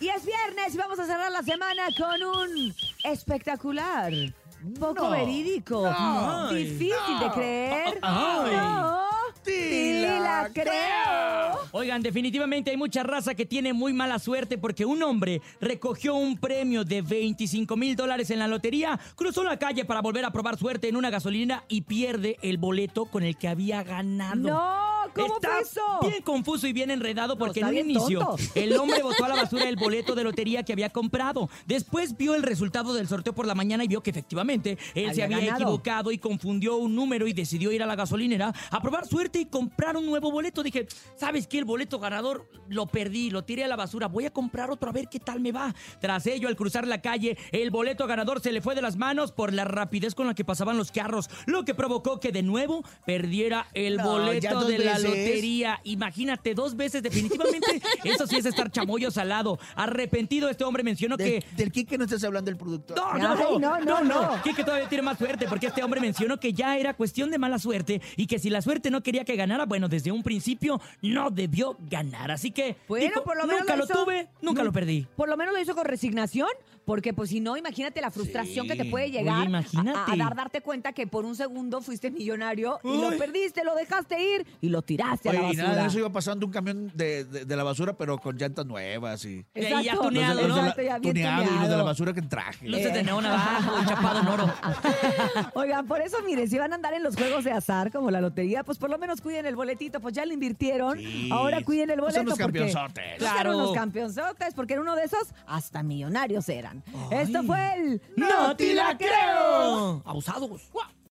Y es viernes y vamos a cerrar la semana con un espectacular, poco No. verídico, No. difícil de creer. Ay. No, Sí la creo. Oigan, definitivamente hay mucha raza que tiene muy mala suerte porque un hombre recogió un premio de 25 mil dólares en la lotería, cruzó la calle para volver a probar suerte en una gasolina y pierde el boleto con el que había ganado. No, ¿cómo Está fue eso? bien confuso y bien enredado porque está en un inicio tonto. el hombre botó a la basura el boleto de lotería que había comprado. Después vio el resultado del sorteo por la mañana y vio que efectivamente él se Había ganado. equivocado y confundió un número y decidió ir a la gasolinera a probar suerte y comprar un nuevo boleto. Dije, ¿sabes qué? El boleto ganador lo perdí, lo tiré a la basura. Voy a comprar otro a ver qué tal me va. Tras ello, al cruzar la calle, el boleto ganador se le fue de las manos por la rapidez con la que pasaban los carros, lo que provocó que de nuevo perdiera el No, boleto de la. Lotería. Imagínate, dos veces definitivamente. Eso sí es estar chamoyo salado. Arrepentido, este hombre mencionó Del, que del Kike no estás hablando del productor. no, no, no, no, no, no, todavía tiene más suerte porque este hombre mencionó que ya era cuestión de mala suerte y que si la suerte no quería que ganara, bueno, desde un principio no debió ganar. Así que Bueno, dijo, por lo menos nunca lo tuve, nunca Nu- lo perdí. Por lo menos lo hizo con resignación, porque pues si no, imagínate la frustración que te puede llegar Oye, imagínate. a, a dar darte cuenta que por un segundo fuiste millonario y lo perdiste, lo dejaste ir y lo tiraste a la Oye, y nada de eso iba pasando un camión de, de- de la basura, pero con llantas nuevas y... Y ya tuneado, los los exacto, ya bien tuneado y los de la basura que traje. Luces de neón abajo, chapado en oro. Oigan, por eso, miren, si van a andar en los juegos de azar, como la lotería, pues por lo menos cuiden el boletito, pues ya le invirtieron, Sí. ahora cuiden el No boleto. son los porque campeonzotes. no Claro. eran unos campeonzotes, porque en uno de esos hasta millonarios eran. Ay. Esto fue el ¡No te la creo! Abusados.